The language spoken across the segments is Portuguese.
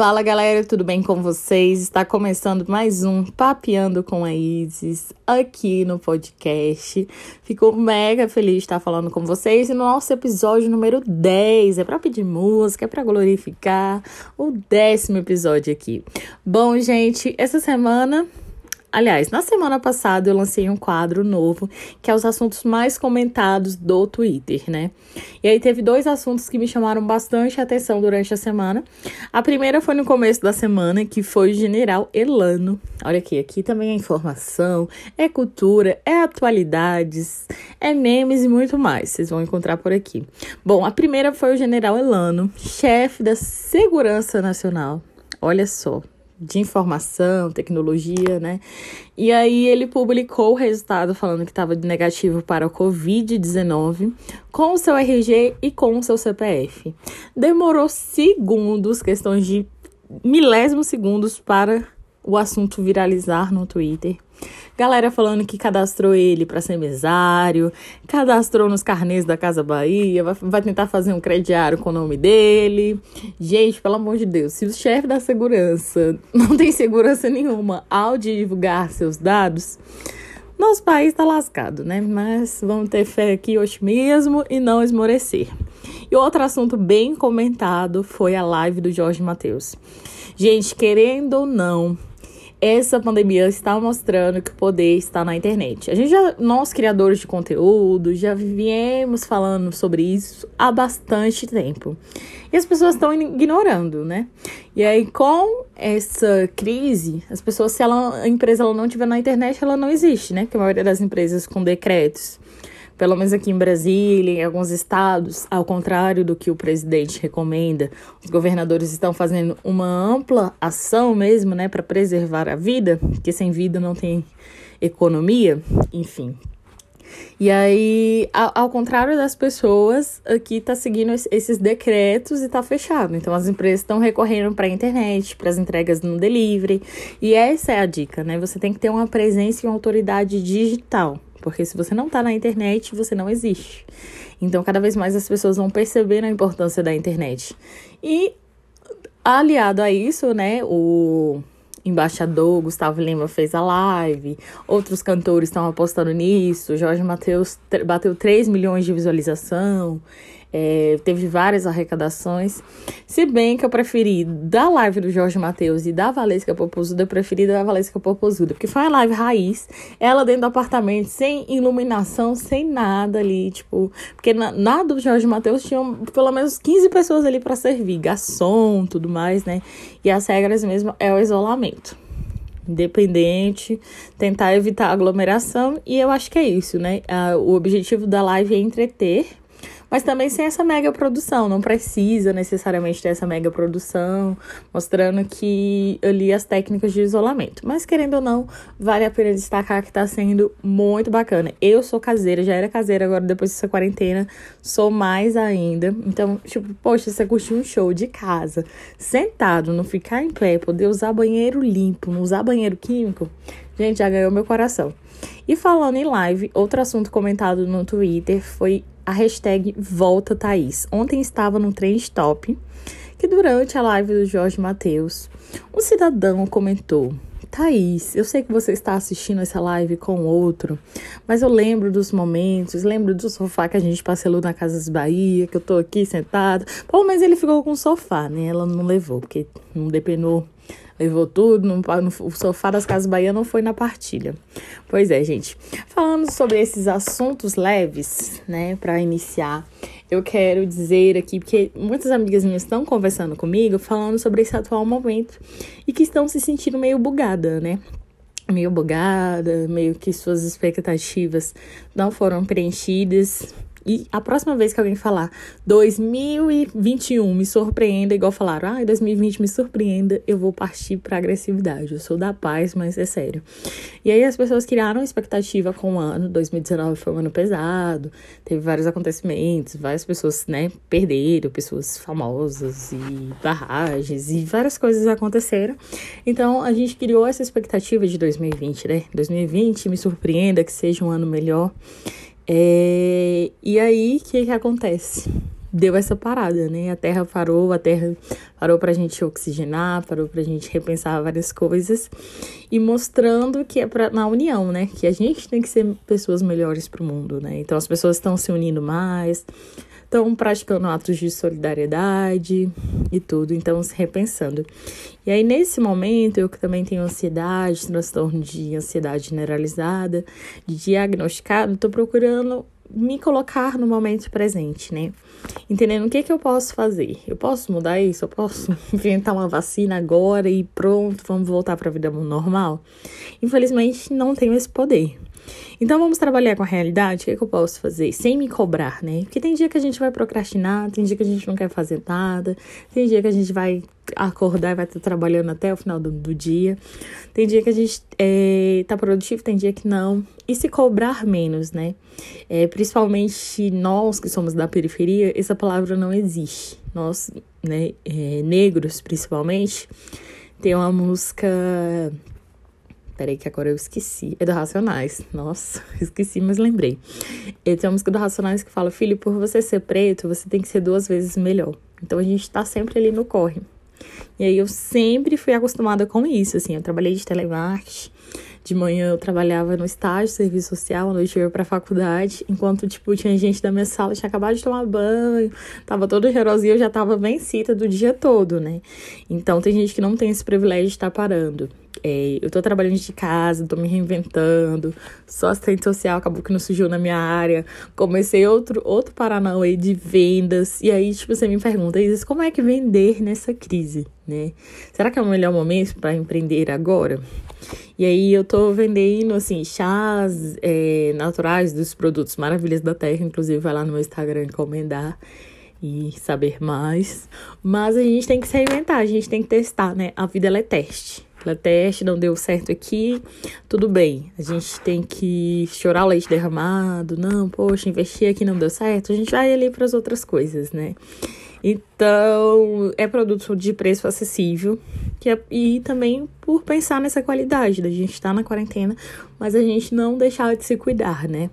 Fala galera, tudo bem com vocês? Está começando mais um Papeando com a Isis aqui no podcast. Fico mega feliz de estar falando com vocês e no nosso episódio número 10. É para pedir música, é para glorificar o décimo episódio aqui. Bom, gente, essa semana Aliás, na semana passada eu lancei um quadro novo, que é os assuntos mais comentados do Twitter, né? E aí teve dois assuntos que me chamaram bastante atenção durante a semana. A primeira foi no começo da semana, que foi o general Elano. Olha aqui, aqui também é informação, é cultura, é atualidades, é memes e muito mais. Vocês vão encontrar por aqui. Bom, a primeira foi o general Elano, chefe da Segurança Nacional. Olha só, de informação, tecnologia, né? E aí ele publicou o resultado falando que estava negativo para o Covid-19 com o seu RG e com o seu CPF. Demorou segundos, questões de milésimos segundos para o assunto viralizar no Twitter. Galera falando que cadastrou ele para ser mesário, cadastrou nos carnês da Casa Bahia, vai, vai, tentar fazer um crediário com o nome dele. Gente, pelo amor de Deus, se o chefe da segurança não tem segurança nenhuma ao divulgar seus dados, nosso país está lascado, né? Mas vamos ter fé aqui hoje mesmo e não esmorecer. E outro assunto bem comentado foi a live do Jorge Matheus. Gente, querendo ou não, essa pandemia está mostrando que o poder está na internet. A gente já, nós criadores de conteúdo, já viemos falando sobre isso há bastante tempo. E as pessoas estão ignorando, né? E aí, com essa crise, as pessoas, se ela, a empresa ela não estiver na internet, ela não existe, né? Porque a maioria das empresas com decretos pelo menos aqui em Brasília, em alguns estados, ao contrário do que o presidente recomenda, os governadores estão fazendo uma ampla ação mesmo, né, para preservar a vida, porque sem vida não tem economia, enfim. E aí, ao, ao contrário das pessoas, aqui tá seguindo esses decretos e tá fechado. Então, as empresas estão recorrendo para a internet, para as entregas no delivery. E essa é a dica, né? Você tem que ter uma presença e uma autoridade digital. Porque se você não está na internet, você não existe. Então, cada vez mais as pessoas vão perceber a importância da internet. E aliado a isso, né, o embaixador Gustavo Lima fez a live, outros cantores estão apostando nisso, Jorge Matheus bateu 3 milhões de visualização. É, teve várias arrecadações. Se bem que eu preferi da live do Jorge Matheus e da Valesca Popozuda, eu preferi da Valesca Popozuda, porque foi uma live raiz, ela dentro do apartamento, sem iluminação, sem nada ali, tipo, porque na, na do Jorge Matheus tinham pelo menos 15 pessoas ali para servir, garçom, tudo mais, né? E as regras mesmo é o isolamento independente, tentar evitar aglomeração, e eu acho que é isso, né? Ah, o objetivo da live é entreter mas também sem essa mega produção. Não precisa necessariamente ter essa mega produção, mostrando que ali as técnicas de isolamento. Mas querendo ou não, vale a pena destacar que está sendo muito bacana. Eu sou caseira, já era caseira, agora depois dessa quarentena, sou mais ainda. Então, tipo, poxa, você curtiu um show de casa, sentado, não ficar em pé, poder usar banheiro limpo, não usar banheiro químico, gente, já ganhou meu coração. E falando em live, outro assunto comentado no Twitter foi a hashtag Volta Thaís. Ontem estava no Trend Top que durante a live do Jorge Matheus, um cidadão comentou: Thaís, eu sei que você está assistindo essa live com outro, mas eu lembro dos momentos, lembro do sofá que a gente parcelou na Casas Bahia, que eu tô aqui sentada. Pô, mas ele ficou com o sofá, né? Ela não levou, porque não depenou levou tudo, no, no, o sofá das Casas Bahia não foi na partilha. Pois é, gente. Falando sobre esses assuntos leves, né, para iniciar, eu quero dizer aqui, porque muitas amigas minhas estão conversando comigo, falando sobre esse atual momento e que estão se sentindo meio bugada, né? meio bugada, meio que suas expectativas não foram preenchidas. E a próxima vez que alguém falar 2021 me surpreenda, igual falaram, ah, 2020 me surpreenda, eu vou partir para agressividade. Eu sou da paz, mas é sério. E aí as pessoas criaram expectativa com o ano. 2019 foi um ano pesado, teve vários acontecimentos, várias pessoas, né, perderam, pessoas famosas e barragens e várias coisas aconteceram. Então a gente criou essa expectativa de 2020, né? 2020 me surpreenda que seja um ano melhor. É, e aí, o que, que acontece? Deu essa parada, né? A Terra parou, a Terra parou pra gente oxigenar, parou pra gente repensar várias coisas e mostrando que é pra, na união, né? Que a gente tem que ser pessoas melhores pro mundo, né? Então as pessoas estão se unindo mais, estão praticando atos de solidariedade e tudo, então se repensando. E aí, nesse momento, eu que também tenho ansiedade, transtorno de ansiedade generalizada, de diagnosticado, estou procurando me colocar no momento presente, né? Entendendo o que, que eu posso fazer. Eu posso mudar isso? Eu posso inventar uma vacina agora e pronto, vamos voltar para a vida normal? Infelizmente, não tenho esse poder. Então vamos trabalhar com a realidade. O que, é que eu posso fazer? Sem me cobrar, né? Porque tem dia que a gente vai procrastinar, tem dia que a gente não quer fazer nada, tem dia que a gente vai acordar e vai estar trabalhando até o final do, do dia. Tem dia que a gente é, tá produtivo, tem dia que não. E se cobrar menos, né? É, principalmente nós que somos da periferia, essa palavra não existe. Nós, né, é, negros principalmente, tem uma música Peraí, que agora eu esqueci. É do Racionais. Nossa, esqueci, mas lembrei. E tem uma música do Racionais que fala: Filho, por você ser preto, você tem que ser duas vezes melhor. Então a gente tá sempre ali no corre. E aí eu sempre fui acostumada com isso, assim. Eu trabalhei de telemarketing. De manhã eu trabalhava no estágio, serviço social, à noite eu ia pra faculdade, enquanto, tipo, tinha gente da minha sala, tinha acabado de tomar banho, tava toda cheirosinha, eu já tava vencida do dia todo, né? Então tem gente que não tem esse privilégio de estar parando. É, eu tô trabalhando de casa, tô me reinventando, só assistente social, acabou que não surgiu na minha área. Comecei outro, outro Paranauê de vendas. E aí, tipo, você me pergunta, Isis, como é que vender nessa crise, né? Será que é o melhor momento para empreender agora? E aí eu tô vendendo, assim, chás é, naturais dos produtos Maravilhas da Terra. Inclusive, vai lá no meu Instagram encomendar e saber mais. Mas a gente tem que se reinventar, a gente tem que testar, né? A vida, ela é teste pela teste, não deu certo aqui, tudo bem. A gente tem que chorar o leite derramado, não, poxa, investir aqui não deu certo, a gente vai ali para as outras coisas, né? Então, é produto de preço acessível que é, e também por pensar nessa qualidade da gente estar tá na quarentena, mas a gente não deixar de se cuidar, né?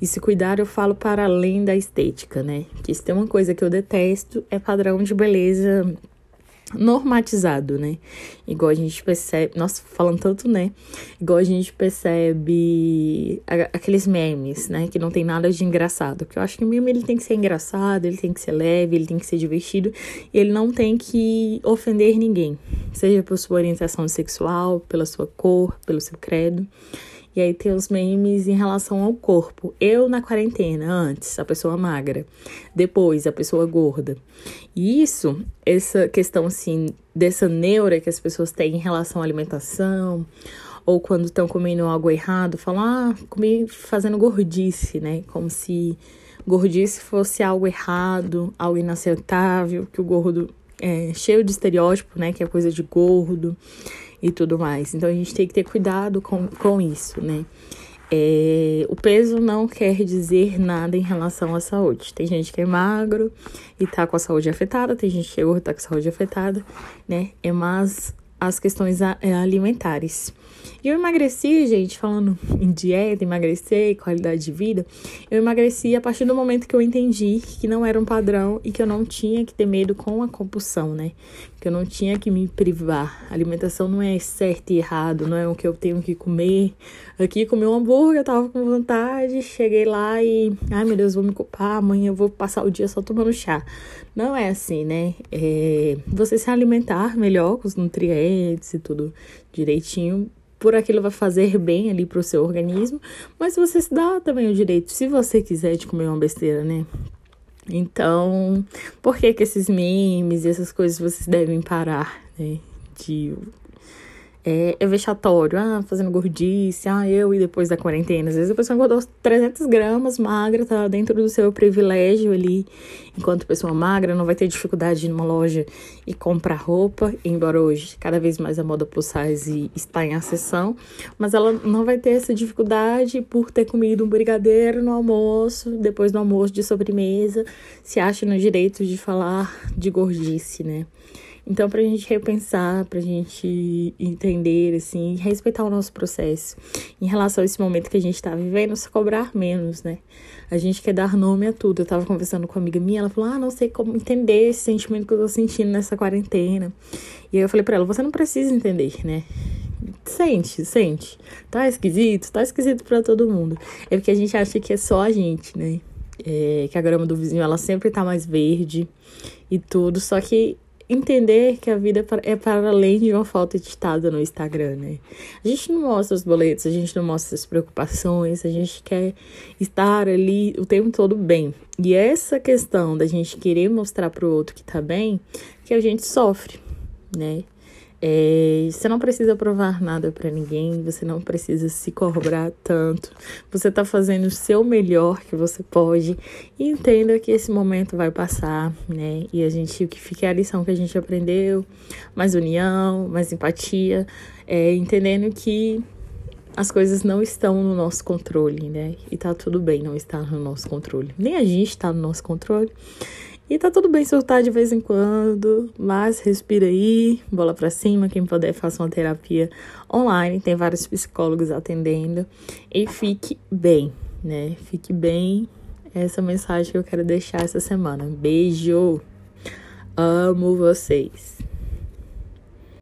E se cuidar, eu falo para além da estética, né? Que se tem uma coisa que eu detesto é padrão de beleza normatizado, né? Igual a gente percebe, nossa, falando tanto, né? Igual a gente percebe aqueles memes, né? Que não tem nada de engraçado. Porque eu acho que o meme ele tem que ser engraçado, ele tem que ser leve, ele tem que ser divertido e ele não tem que ofender ninguém, seja por sua orientação sexual, pela sua cor, pelo seu credo. E aí tem os memes em relação ao corpo. Eu na quarentena, antes, a pessoa magra. Depois, a pessoa gorda. E isso, essa questão assim, dessa neura que as pessoas têm em relação à alimentação, ou quando estão comendo algo errado, falam, ah, comi fazendo gordice, né? Como se gordice fosse algo errado, algo inaceitável, que o gordo é cheio de estereótipo, né? Que é coisa de gordo e tudo mais. Então a gente tem que ter cuidado com, com isso, né? É, o peso não quer dizer nada em relação à saúde. Tem gente que é magro e tá com a saúde afetada, tem gente que é gordo e tá com a saúde afetada, né? É mais as questões é, alimentares. E eu emagreci, gente, falando em dieta, emagrecer, qualidade de vida, eu emagreci a partir do momento que eu entendi que não era um padrão e que eu não tinha que ter medo com a compulsão, né? Que eu não tinha que me privar. A alimentação não é certo e errado, não é o que eu tenho que comer. Aqui comi um hambúrguer, tava com vontade, cheguei lá e, ai meu Deus, vou me culpar, amanhã eu vou passar o dia só tomando chá. Não é assim, né? É você se alimentar melhor com os nutrientes e tudo direitinho por aquilo vai fazer bem ali pro seu organismo, mas você se dá também o direito, se você quiser, de comer uma besteira, né? Então, por que que esses memes e essas coisas vocês devem parar, né? De é, é, vexatório, ah, fazendo gordice, ah, eu e depois da quarentena. Às vezes a pessoa engordou 300 gramas, magra, tá dentro do seu privilégio ali, enquanto pessoa magra não vai ter dificuldade de ir numa loja e comprar roupa, embora hoje cada vez mais a moda plus size está em ascensão, mas ela não vai ter essa dificuldade por ter comido um brigadeiro no almoço, depois do almoço de sobremesa, se acha no direito de falar de gordice, né? Então, para a gente repensar, para a gente entender, assim, respeitar o nosso processo em relação a esse momento que a gente está vivendo, se cobrar menos, né? A gente quer dar nome a tudo. Eu estava conversando com uma amiga minha, ela falou: Ah, não sei como entender esse sentimento que eu tô sentindo nessa quarentena. E aí eu falei para ela: Você não precisa entender, né? Sente, sente. Tá esquisito? Tá esquisito para todo mundo. É porque a gente acha que é só a gente, né? É, que a grama do vizinho ela sempre tá mais verde e tudo, só que entender que a vida é para além de uma foto editada no Instagram, né? A gente não mostra os boletos, a gente não mostra as preocupações, a gente quer estar ali o tempo todo bem. E essa questão da gente querer mostrar para o outro que tá bem, que a gente sofre, né? É, você não precisa provar nada para ninguém, você não precisa se cobrar tanto. Você tá fazendo o seu melhor que você pode e entenda que esse momento vai passar, né? E a gente, o que fica é a lição que a gente aprendeu: mais união, mais empatia, é, entendendo que as coisas não estão no nosso controle, né? E tá tudo bem não estar no nosso controle. Nem a gente tá no nosso controle. E tá tudo bem surtar de vez em quando, mas respira aí, bola pra cima. Quem puder, faça uma terapia online. Tem vários psicólogos atendendo. E fique bem, né? Fique bem. Essa mensagem que eu quero deixar essa semana. Beijo! Amo vocês!